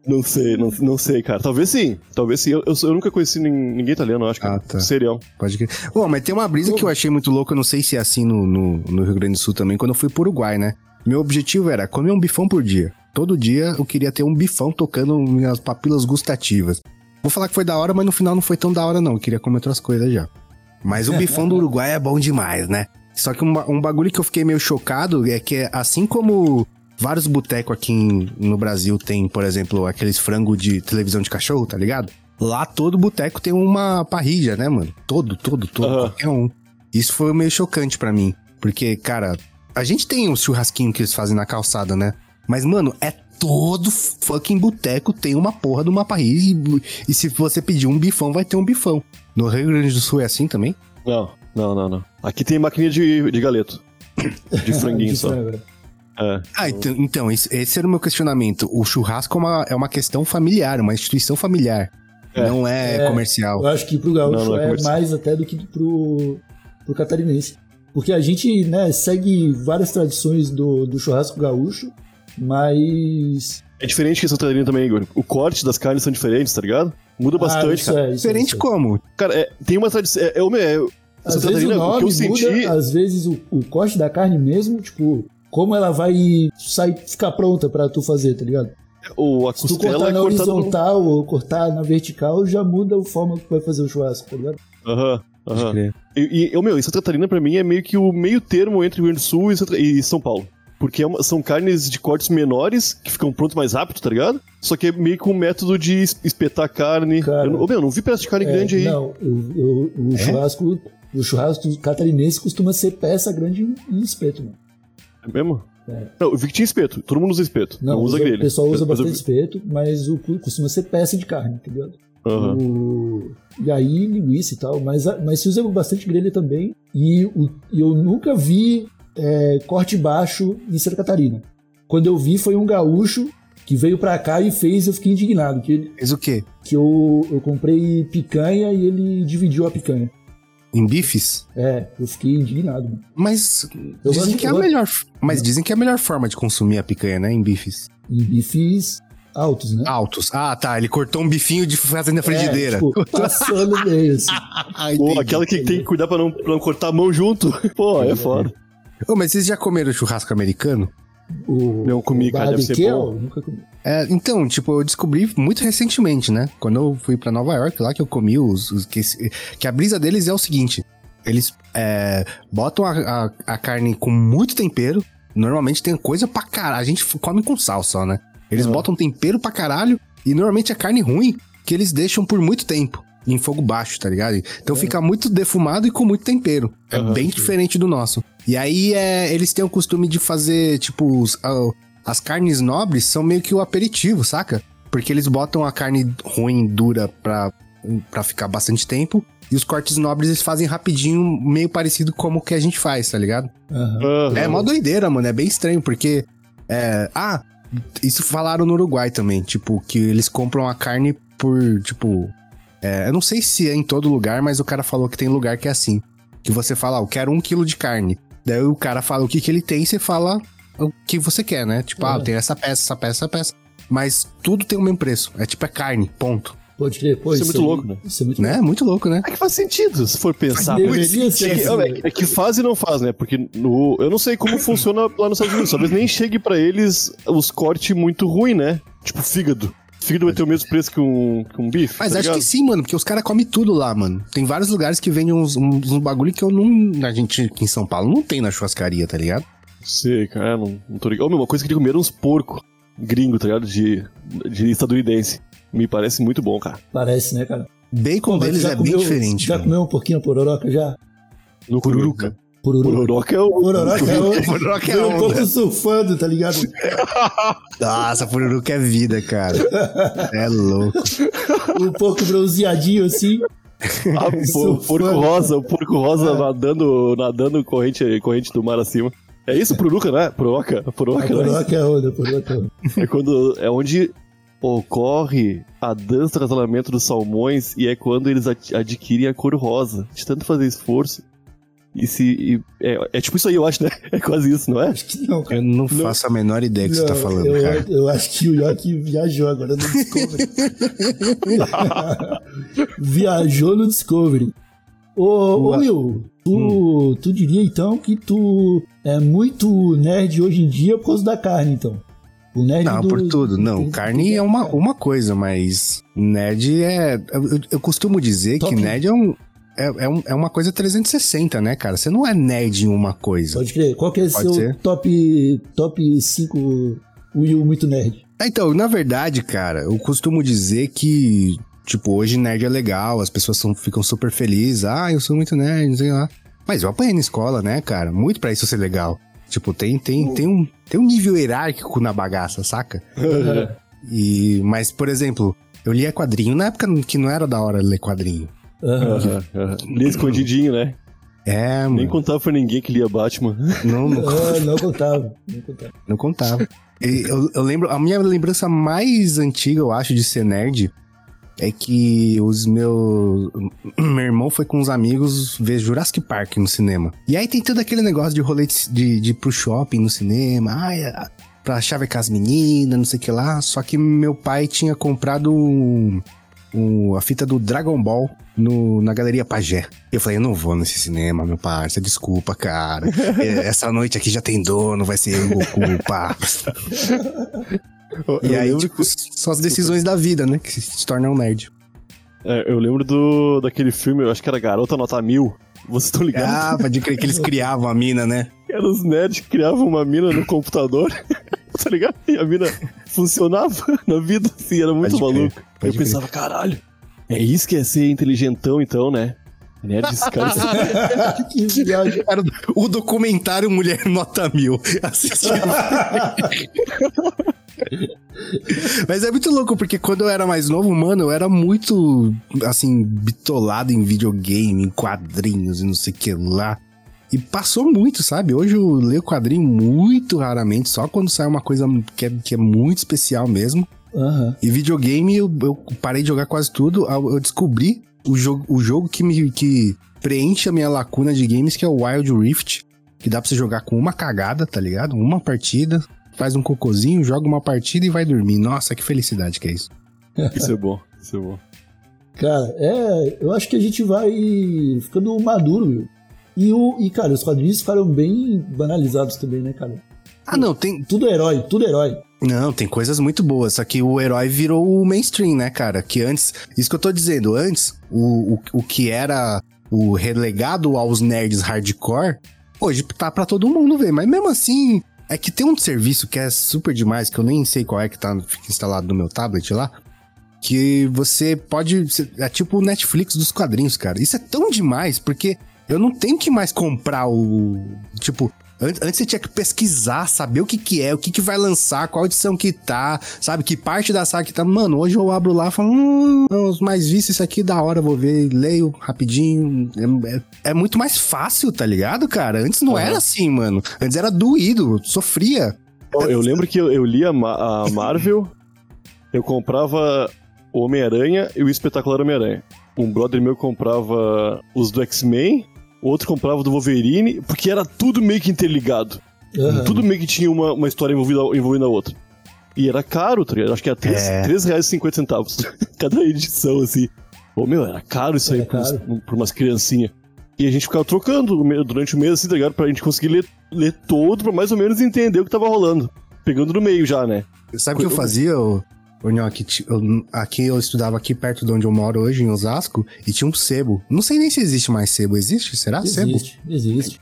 Não sei, não, não sei, cara. Talvez sim. Talvez sim. Eu, eu, eu nunca conheci nin- ninguém italiano, eu acho, cara. Ah, tá. Serial. Pode crer. Ô, mas tem uma brisa que eu achei muito louca, eu não sei se é assim no, no, no Rio Grande do Sul também, quando eu fui pro Uruguai, né? Meu objetivo era comer um bifão por dia. Todo dia eu queria ter um bifão tocando minhas papilas gustativas. Vou falar que foi da hora, mas no final não foi tão da hora, não. Eu queria comer outras coisas já. Mas o bifão do Uruguai é bom demais, né? Só que um, um bagulho que eu fiquei meio chocado é que, assim como vários botecos aqui em- no Brasil tem, por exemplo, aqueles frango de televisão de cachorro, tá ligado? Lá todo boteco tem uma parrilha, né, mano? Todo, todo, todo, Aham. qualquer um. Isso foi meio chocante pra mim. Porque, cara, a gente tem um churrasquinho que eles fazem na calçada, né? Mas, mano, é todo fucking boteco tem uma porra de uma parrilha. E, e se você pedir um bifão, vai ter um bifão. No Rio Grande do Sul é assim também? Não, não, não, não. Aqui tem maquininha de, de galeto. De franguinho De só. frango, né? É. Ah, então, então esse, esse era o meu questionamento. O churrasco é uma, é uma questão familiar, uma instituição familiar. É. Não é, É. comercial. Eu acho que pro gaúcho Não, não é é, mais até do que pro, pro catarinense. Porque a gente, né, segue várias tradições do, do churrasco gaúcho, mas. É diferente que em Santa Catarina também, Igor. O corte das carnes são diferentes, tá ligado? Muda Ah, bastante, isso cara. é, isso é, Diferente é. como? Cara, é, tem uma tradição. É, é, o é, Às Santa vezes o Catarina, o nome que eu senti. muda, às vezes o, o corte da carne mesmo, tipo, como ela vai sair, ficar pronta pra tu fazer, tá ligado? o, a Se tu cortar é na cortada no. horizontal ou cortar na vertical, já muda a forma que vai fazer o churrasco, tá ligado? Aham, aham. crer. E, e, meu, em Santa Catarina, pra mim, é meio que o meio termo entre Rio Grande do Sul e, Santa- e São Paulo. Porque é uma- são carnes de cortes menores, que ficam prontos mais rápido, tá ligado? Só que é meio que um método de es- espetar carne. Cara. eu, meu, não vi pedaço de carne É, grande aí. Não, eu- eu- o churrasco. O churrasco catarinense costuma ser peça grande em espeto, mano. É mesmo? É. Não, eu vi que tinha espeto. Todo mundo usa espeto. Não, usa o grelha. pessoal usa Mas eu bastante espeto, mas o cu- costuma ser peça de carne, vi- Aham. O- E aí, linguiça e tal, mas, mas se usa bastante grelha também. E o- eu nunca vi é, corte baixo em Santa Catarina. Quando eu vi, foi um gaúcho que veio pra cá e fez, eu fiquei indignado. Que, ele- Fez o quê? que eu, eu comprei picanha e ele dividiu a picanha. Em bifes? É, eu fiquei indignado. mano. Mas Eu dizem que é a melhor. Mas dizem que é a melhor forma de consumir a picanha, né? Em bifes. Em bifes altos, né? Altos. Ah, tá. Ele cortou um bifinho de fazer na frigideira. É, tipo, passou no meio, assim. Ah, Pô, aquela que tem que cuidar pra não, pra não cortar a mão junto. Pô, é foda. Ô, mas vocês já comeram churrasco americano? O, Não comi, o cara, deve ser bom. nunca comi. É, então, tipo, eu descobri muito recentemente, né? Quando eu fui pra Nova York, lá que eu comi os. os- que, que a brisa deles é o seguinte: eles é, botam a, a, a carne com muito tempero. Normalmente tem coisa pra caralho. A gente come com sal só, né? Eles Aham. botam tempero pra caralho. E normalmente é carne ruim que eles deixam por muito tempo. Em fogo baixo, tá ligado? Então fica muito defumado e com muito tempero. É Aham, bem diferente do nosso. E aí é, eles têm o costume de fazer, tipo, os- as carnes nobres são meio que o aperitivo, saca? Porque eles botam a carne ruim, dura, pra, pra ficar bastante tempo. E os cortes nobres eles fazem rapidinho, meio parecido como o que a gente faz, tá ligado? Aham. É mó doideira, mano. É bem estranho, porque. É, ah, isso falaram no Uruguai também. Tipo, que eles compram a carne por, tipo. é, eu não sei se é em todo lugar, mas o cara falou que tem lugar que é assim. Que você fala, ah, eu quero um quilo de carne. Daí o cara fala o que, que ele tem e você fala o que você quer, né? Tipo, ah, Uhum. eu tenho essa peça, essa peça, essa peça. Mas tudo tem o mesmo preço. É tipo, é carne, ponto. Pode crer. Pô, Isso é muito aí- louco, né? Isso é muito Né? Muito louco, né? É que faz sentido, se for pensar. Deveria ser É que, assim, é, é que faz e não faz, né? Porque no, eu não sei como funciona lá nos Estados Unidos. Talvez nem chegue pra eles os cortes muito ruins, né? Tipo fígado. Fígado vai ter o mesmo preço que um, que um bife. Mas tá acho ligado? que sim, mano, porque os caras comem tudo lá, mano. Tem vários lugares que vendem uns, uns, uns bagulho que eu não. A gente aqui em São Paulo não tem na churrascaria, tá ligado? Sei, cara, não, não tô ligado. Ô, meu, uma coisa que eu queria comer uns porco gringo, tá ligado? De, de estadunidense. Me parece muito bom, cara. Parece, né, cara? Bacon Pô, deles é comeu- bem diferente. Já mano. comeu um pouquinho pororoca já? No Pururuca. Pororoca é o. Pororoca é o... É Veio um pouco surfando, tá ligado? Nossa, pururuca é vida, cara. É louco. Um pouco bronzeadinho assim. Ah, Surfando. porco rosa, o porco rosa É. nadando, nadando corrente, corrente do mar acima. É isso, Pururuca, né? Pururuca, A Pururuca, né? é onda, é onda. É quando é onde ocorre a dança do acasalamento dos salmões e é quando eles ad- adquirem a cor rosa. De tanto fazer esforço, E se. e- é, é tipo isso aí, eu acho, né? É quase isso, não é? Acho que não, cara. Eu não faço a menor ideia do que você tá Não, falando, eu, cara. eu acho que o Yoki viajou agora no Discovery. viajou no Discovery. Ô, ô Will, tu, tu diria então que tu é muito nerd hoje em dia por causa da carne, então? O nerd Não, do- por tudo. Não, do- carne é uma, uma coisa, mas nerd é. Eu, eu costumo dizer Top. que nerd é um. É, é, um- é uma coisa 360, né, cara? Você não é nerd em uma coisa. Pode crer. Qual que é o seu ser. top, top 5 Will muito nerd? Então, na verdade, cara, eu costumo dizer que, tipo, hoje nerd é legal, as pessoas são- ficam super felizes. Ah, eu sou muito nerd, não sei lá. Mas eu apanhei na escola, né, cara? Muito pra isso ser legal. Tipo, tem, tem, tem, um, tem um nível hierárquico na bagaça, saca? E, mas, por exemplo, eu lia quadrinho na época que não era da hora ler quadrinho. Aham. Lia escondidinho, né? É, Nem mano. contava pra ninguém que lia Batman. Não, não, Ah, não contava. Não contava. Não contava. E Eu, eu lembro, a minha lembrança mais antiga, eu acho, de ser nerd é que os meus. Meu irmão foi com os amigos ver Jurassic Park no cinema. E aí tem todo aquele negócio de rolê de, de, de ir pro shopping no cinema, ai, pra chavecar as meninas, não sei o que lá. Só que meu pai tinha comprado um- um- a fita do Dragon Ball no, na Galeria Pagé. Eu falei, eu não vou nesse cinema, meu parça, desculpa, cara. É, Essa noite aqui já tem dono, vai ser o Goku, pá. Eu, E eu aí, lembro, tipo, são as decisões da vida, né? Que se tornam um nerd. é, eu lembro do, daquele filme, eu acho que era Garota Nota Mil. Vocês estão ligados? Ah, pode crer que eles criavam a mina, né? Eram os nerds que criavam uma mina no computador. tá ligado? E a mina funcionava na vida, assim, era muito Pode crer, maluco. pode eu crer. pensava, caralho, é isso que é ser inteligentão, então, né? Nerds, esses caras. que viagem. O documentário Mulher Nota Mil. Assistiu. Mas é muito louco, porque quando eu era mais novo, mano, eu era muito, assim, bitolado em videogame, em quadrinhos e não sei o que lá. E passou muito, sabe? Hoje eu leio quadrinho muito raramente, só quando sai uma coisa que é, que é muito especial mesmo. Aham. E videogame, eu, eu parei de jogar quase tudo. Eu descobri o jogo, o jogo que me que preenche a minha lacuna de games, que é o Wild Rift. Que dá pra você jogar com uma cagada, tá ligado? Uma partida, faz um cocôzinho, joga uma partida e vai dormir. Nossa, que felicidade que é isso. Isso é bom, isso é bom. Cara, é. Eu acho que a gente vai ficando maduro, Will. E, o, e, cara, os quadrinhos ficaram bem banalizados também, né, cara? Ah, não, tem. Tudo herói, tudo herói. Não, tem coisas muito boas. Só que o herói virou o mainstream, né, cara? Que antes. Isso que eu tô dizendo, antes, o, o, o que era o relegado aos nerds hardcore, hoje tá pra todo mundo ver. Mas mesmo assim, é que tem um serviço que é super demais, que eu nem sei qual é que tá instalado no meu tablet lá. Que você pode. É tipo o Netflix dos quadrinhos, cara. Isso é tão demais, porque eu não tenho que mais comprar o. Tipo, an- antes você tinha que pesquisar, saber o que que é, o que que vai lançar, qual edição que tá, sabe? Que parte da saga que tá. Mano, hoje eu abro lá e falo, hum, os mais vistos, isso aqui da hora, vou ver, leio rapidinho. É, é- é muito mais fácil, tá ligado, cara? Antes não era assim, mano. Antes era doído, sofria. Ó, Eu lembro que eu, eu lia Ma- a Marvel, eu comprava o Homem-Aranha e o Espetacular Homem-Aranha. Um brother meu comprava os do X-Men, outro comprava do Wolverine, porque era tudo meio que interligado. Aham. Tudo meio que tinha uma, uma história envolvida, envolvendo a outra. E era caro, tá ligado? Acho que era É. R$ 3,50 cada edição, assim. Ô, meu, era caro isso aí Era pra, pra umas criancinhas. E a gente ficava trocando durante o mês, assim, tá ligado? Pra gente conseguir ler, ler todo, pra mais ou menos entender o que tava rolando. Pegando no meio já, né? Sabe o que eu fazia, ô, ô Nhoque? Ti- eu- Aqui eu estudava aqui perto de onde eu moro hoje, em Osasco, e tinha um sebo. Não sei nem se existe mais sebo. Existe? Será sebo? Existe, existe.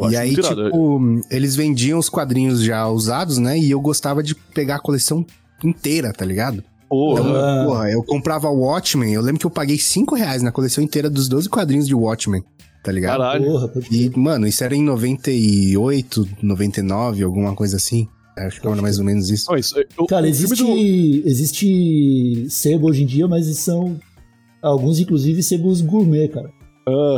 Eu e aí, muito irado. tipo, eles vendiam os quadrinhos já usados, né? E eu gostava de pegar a coleção inteira, tá ligado? Porra. Então, Ah. porra, eu comprava o Watchmen. Eu lembro que eu paguei 5 reais na coleção inteira dos 12 quadrinhos de Watchmen, tá ligado? Caralho. Porra. E, mano, isso era em 98, 99, alguma coisa assim. Acho que era mais ou menos isso. Não, isso, eu- Cara, existe, do- existe sebo hoje em dia, mas são alguns, inclusive, sebos gourmet, cara.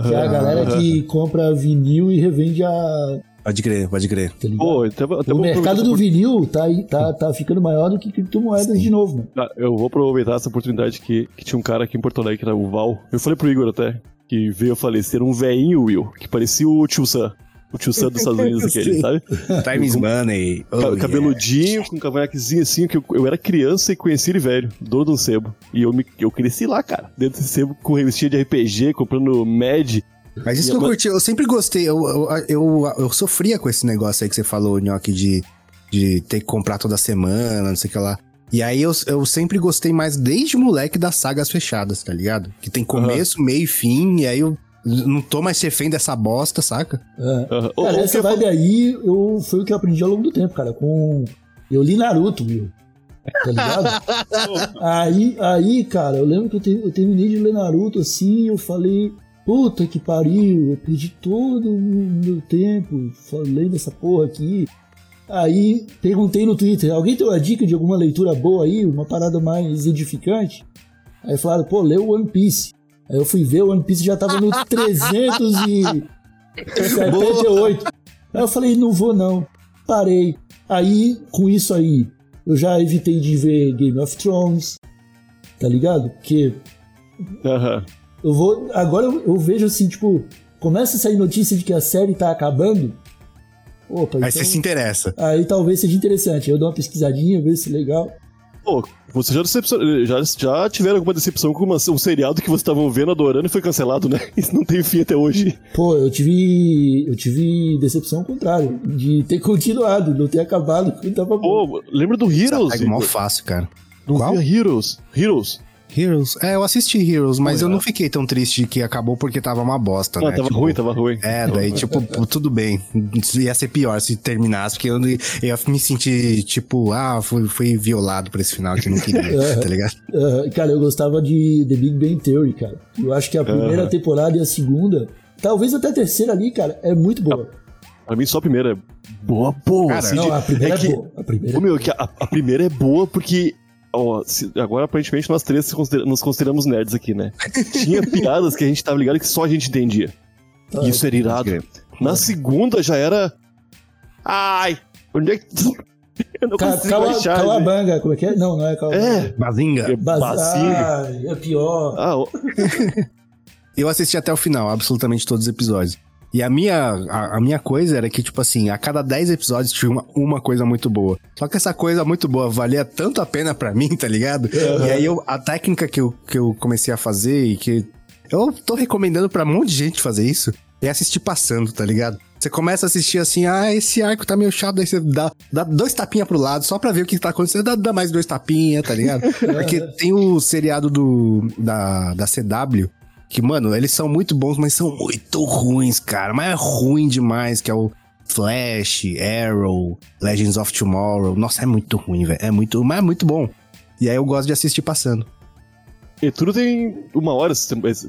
Que é a galera que compra vinil e revende a. Pode crer, pode crer. Tá? Pô, até, até o mercado do vinil tá, tá, tá ficando maior do que criptomoedas de novo, mano. Ah, Eu vou aproveitar essa oportunidade que, que tinha um cara aqui em Porto Alegre, que era o Val. Eu falei pro Igor até. que veio a falecer, um velhinho, Will, que parecia o tio Sam. O tio Sam dos Estados Unidos, aquele, sabe? Times Money. Oh, yeah. cabeludinho, com um cavanhaquezinho assim, que eu, eu era criança e conheci ele velho, dono de um sebo. E eu, me, eu cresci lá, cara, dentro desse sebo com revistinha de RPG, comprando Mad. Mas isso que eu curti, eu sempre gostei, eu, eu, eu, eu sofria com esse negócio aí que você falou, Nhoque, de, de ter que comprar toda semana, não sei o que lá. E aí eu, eu sempre gostei mais, desde moleque, das sagas fechadas, tá ligado? Que tem começo, meio e fim, e aí eu não tô mais refém dessa bosta, saca? É. Ô, Cara, essa vibe aí eu, foi o que eu aprendi ao longo do tempo, cara. Com. Eu li Naruto, viu? Tá ligado? aí, aí, cara, eu lembro que eu, te- eu terminei de ler Naruto assim, eu falei, puta que pariu, eu perdi todo o meu tempo falando dessa porra aqui. Aí perguntei no Twitter, alguém tem uma dica de alguma leitura boa aí, uma parada mais edificante? Aí falaram, pô, lê o One Piece. Aí eu fui ver, o One Piece já tava no 378. Aí eu falei, não vou não. Parei. Aí, com isso aí, eu já evitei de ver Game of Thrones. Tá ligado? Porque Aham. eu vou. Agora eu, eu vejo assim, tipo, começa a sair notícia de que a série tá acabando. Opa, Aí então, você se interessa. aí talvez seja interessante. Eu dou uma pesquisadinha, ver se é legal. Pô, você já, já, já tiveram alguma decepção com uma- um seriado que vocês estavam vendo, adorando e foi cancelado, né? Isso não tem fim até hoje. Pô, eu tive. Eu tive decepção ao contrário, de ter continuado, não ter acabado tava bom. Pô, lembra do Heroes? É mó fácil, cara. Não Qual? Heroes. Heroes. Heroes. É, eu assisti Heroes, mas eu é. não fiquei tão triste que acabou porque tava uma bosta, Ah, né? tava Tipo, ruim, tava ruim. É, daí, tipo, tudo bem. Ia ser pior se terminasse, porque eu, eu ia me sentir, tipo, ah, fui, fui violado por esse final que eu não queria, tá ligado? Ah, cara, eu gostava de The Big Bang Theory, cara. Eu acho que a primeira Aham. temporada e a segunda, talvez até a terceira ali, cara, é muito boa. Pra mim, só a primeira é boa, boa. Cara, assim, não, de- a primeira é, que- boa. A primeira Ô, meu, que a, a primeira é boa porque. Ó, se- agora aparentemente nós três se considera- nos consideramos nerds aqui, né? Tinha piadas que a gente tava ligado que só a gente entendia. Ah, Isso era irado. Na segunda já era. Ai! Onde é que. Eu não Ca- consigo Cala- achar. né? Calabanga, como é que é? Não, não é Calabanga. É! Bazinga. Bazar, é pior. Ah, ó, Eu assisti até o final, absolutamente todos os episódios. E a minha, a, a minha coisa era que, tipo assim, a cada 10 episódios tinha uma, uma coisa muito boa. Só que essa coisa muito boa valia tanto a pena pra mim, tá ligado? E aí eu, a técnica que eu, que eu comecei a fazer e que eu tô recomendando pra um monte de gente fazer isso é assistir passando, tá ligado? Você começa a assistir assim, ah, esse arco tá meio chato, daí você dá, dá dois tapinhas pro lado só pra ver o que tá acontecendo, dá, dá mais dois tapinhas, tá ligado? Porque tem o seriado do, da, da CW, que, mano, eles são muito bons, mas são muito ruins, cara. Mas é ruim demais, que é o Flash, Arrow, Legends of Tomorrow. Nossa, é muito ruim, velho. É muito, mas é muito bom. E aí eu gosto de assistir passando. e tudo tem uma hora,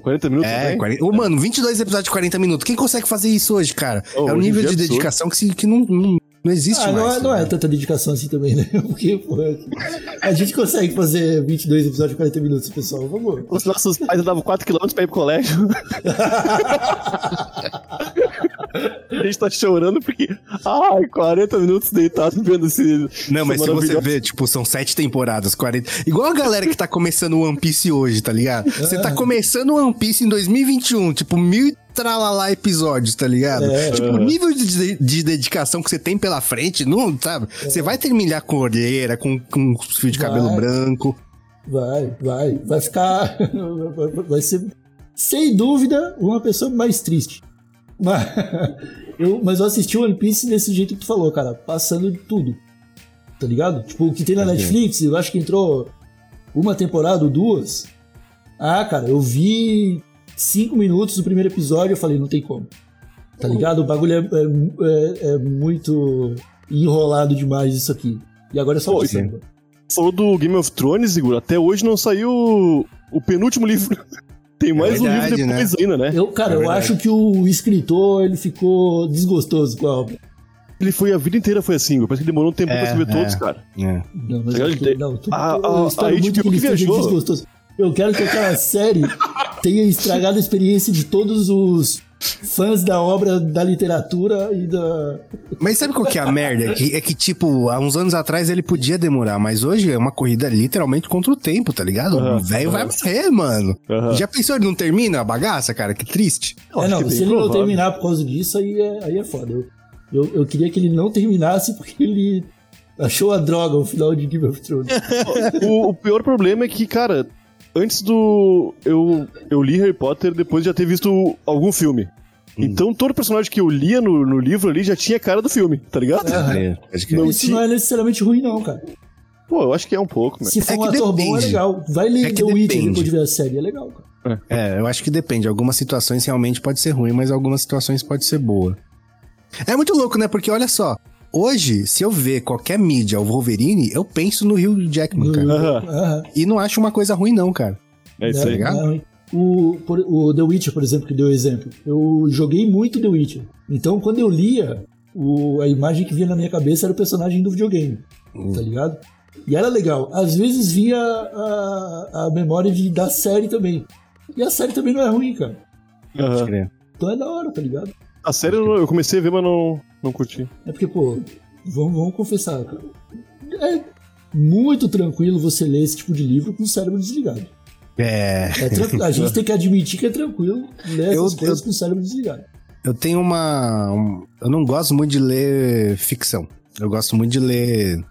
40 minutos É, também. 40... Ô, mano, 22 episódios de 40 minutos. Quem consegue fazer isso hoje, cara? Oh, é um em nível de é absurdo. dedicação que, se- que não, não, não existe Ah, mais. não é, não é ligado? tanta dedicação assim também, né? Porque, pô, a gente consegue fazer 22 episódios de 40 minutos, pessoal. Vamos. Os nossos pais andavam 4km pra ir pro colégio. A gente tá chorando porque. Ai, 40 minutos deitado vendo esse. Não, mas se você vê, tipo, são sete temporadas, 40. Igual a galera que tá começando o One Piece hoje, tá ligado? Você tá começando o One Piece em 2021, tipo, mil tralalá episódios, tá ligado? É. Tipo, o nível de, de dedicação que você tem pela frente, não, sabe? Você vai terminar com orelha, com, com fio de cabelo Vai. branco. Vai, vai. Vai ficar. vai- ser, sem dúvida, uma pessoa mais triste. Mas eu, mas eu assisti o One Piece desse jeito que tu falou, cara. Passando de tudo. Tá ligado? Tipo, o que tem na Netflix, eu acho que entrou uma temporada ou duas. Ah, cara, eu vi cinco minutos do primeiro episódio eu falei, não tem como. Tá ligado? O bagulho é, é- é- é muito enrolado demais isso aqui. E agora é só Pô, passando. Falou do Game of Thrones, Igor. Até hoje não saiu o- o penúltimo livro. Tem mais um verdade, livro depois ainda, né? Eu, cara, É eu acho que o escritor ele ficou desgostoso com a obra. Ele foi a vida inteira foi assim, Igor. Parece que demorou um tempo É, pra escrever é. todos, cara. É. Não, mas Legal, eu, tem- não, tu, A- eu a- a muito que HBO viajou. desgostoso. Eu quero que aquela série tenha estragado a experiência de todos os fãs da obra da literatura e da. Mas sabe qual que é a merda? É que, é que, tipo, há uns anos atrás ele podia demorar, mas hoje é uma corrida literalmente contra o tempo, tá ligado? Aham, o velho vai aham. morrer, mano. Aham. Já pensou ele não termina a bagaça, cara? Que triste. é, não, que bem se ele não provável. terminar por causa disso, aí é, aí é foda. Eu, eu, eu queria que ele não terminasse porque ele achou a droga o final de Game of Thrones. o, o pior problema é que, cara, antes do. Eu, eu li Harry Potter depois de já ter visto algum filme. Então todo personagem que eu lia no, no livro ali já tinha cara do filme, tá ligado? É, crer. Não Isso tinha- não é necessariamente ruim, não, cara. Pô, eu acho que é um pouco, mas. Se for É um que ator bom, é depende. legal. Vai ler É The Witcher depende. depois de ver a série, é legal, cara. É, eu acho que depende. Algumas situações realmente pode ser ruim, mas algumas situações pode ser boa. É muito louco, né? Porque olha só. Hoje, se eu ver qualquer mídia o Wolverine, eu penso no Hugh Jackman, cara. Aham, Aham. E não acho uma coisa ruim, não, cara. é isso aí. ligado? não. O, por- o The Witcher, por exemplo, que deu exemplo. Eu joguei muito The Witcher. Então, quando eu lia, o- a imagem que vinha na minha cabeça era o personagem do videogame. Hum. Tá ligado? E era legal. Às vezes vinha a, a memória de, da série também. E a série também não é ruim, cara. Crer. Então é da hora, tá ligado? A série eu comecei a ver, mas não, não curti. É porque, pô, vamos, vamos confessar, cara. É muito tranquilo você ler esse tipo de livro com o cérebro desligado. É. É tranquilo. A gente tem que admitir que é tranquilo ler Eu- essas coisas eu- com o cérebro desligado. Eu tenho uma. um- eu não gosto muito de ler ficção. Eu gosto muito de ler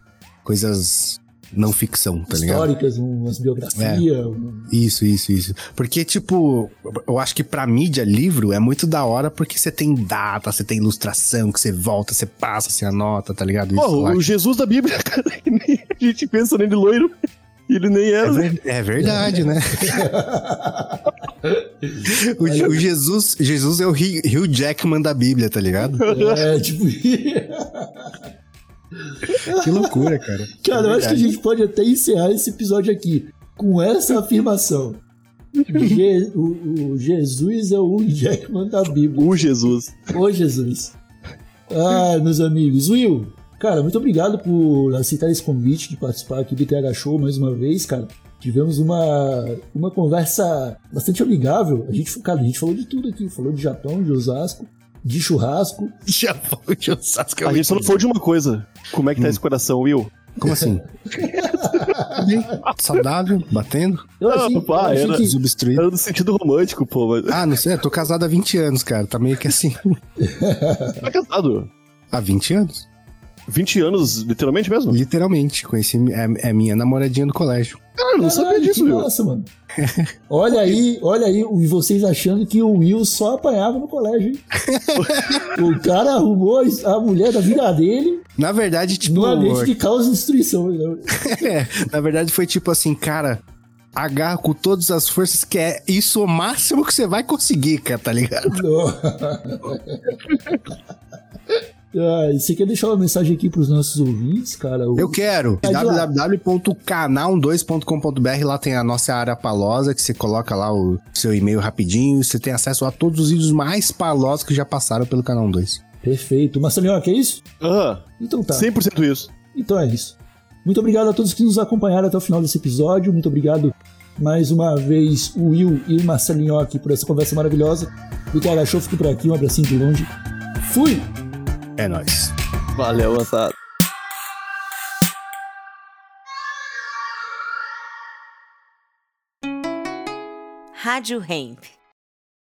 coisas não ficção, tá ligado? Históricas, umas biografias. um- Isso, isso, isso. Porque, tipo, eu acho que pra mídia, livro é muito da hora porque você tem data, você tem ilustração, que você volta, você passa, você anota, tá ligado? Isso Pô, o acho- Jesus da Bíblia, cara, que nem a gente pensa nele loiro. Ele nem É, era. né? ver- é verdade, né? o, o Jesus, Jesus é o Hugh Hugh Jackman da Bíblia, tá ligado? É, tipo. Que loucura, cara. Cara, eu acho que a verdade. gente pode até encerrar esse episódio aqui com essa afirmação. Je- o, o Jesus é o Jackman da Bíblia. O Jesus. Ô, Jesus. Ah, meus amigos. Will, cara, muito obrigado por aceitar esse convite de participar aqui do TH Show mais uma vez, cara. Tivemos uma, uma conversa bastante amigável. A gente, cara, a gente falou de tudo aqui. Falou de Japão, de Osasco, de churrasco. Japão de Osasco é A gente só não falou de uma coisa. Como é que tá esse coração, Will? Como assim? Saudável, batendo, Eu achei, Ah, pá, eu achei era- que. Era no sentido romântico, pô. Mas... Ah, não sei, eu tô casado há 20 anos, cara. Tá meio que assim. Tá casado? Há 20 anos? 20 anos, literalmente mesmo? Literalmente. Conheci. É, é minha namoradinha do colégio. Cara, eu não sabia Caralho, disso, que massa, mano. Olha aí, olha aí, e vocês achando que o Will só apanhava no colégio, hein? o cara arrumou a mulher da vida dele Na verdade, tipo. no ambiente de causa e destruição. né? é, na verdade, foi tipo assim, cara. Agarra com todas as forças, que é isso o máximo que você vai conseguir, cara, tá ligado? Ah, você quer deixar uma mensagem aqui pros nossos ouvintes, cara? O- Eu quero. Vai lá. www.canal12.com.br Lá tem a nossa área palosa, que você coloca lá o seu e-mail rapidinho. Você tem acesso a todos os vídeos mais palosos que já passaram pelo canal 2. Perfeito. Marcelinho, é isso? Aham, Então tá. 100% isso. Então é isso. Muito obrigado a todos que nos acompanharam até o final desse episódio. Muito obrigado mais uma vez, o Will e o Marcelinho aqui por essa conversa maravilhosa. O TH Show fica por aqui, um abracinho de longe. Fui! É nóis. Valeu, moçada. Rádio Hemp.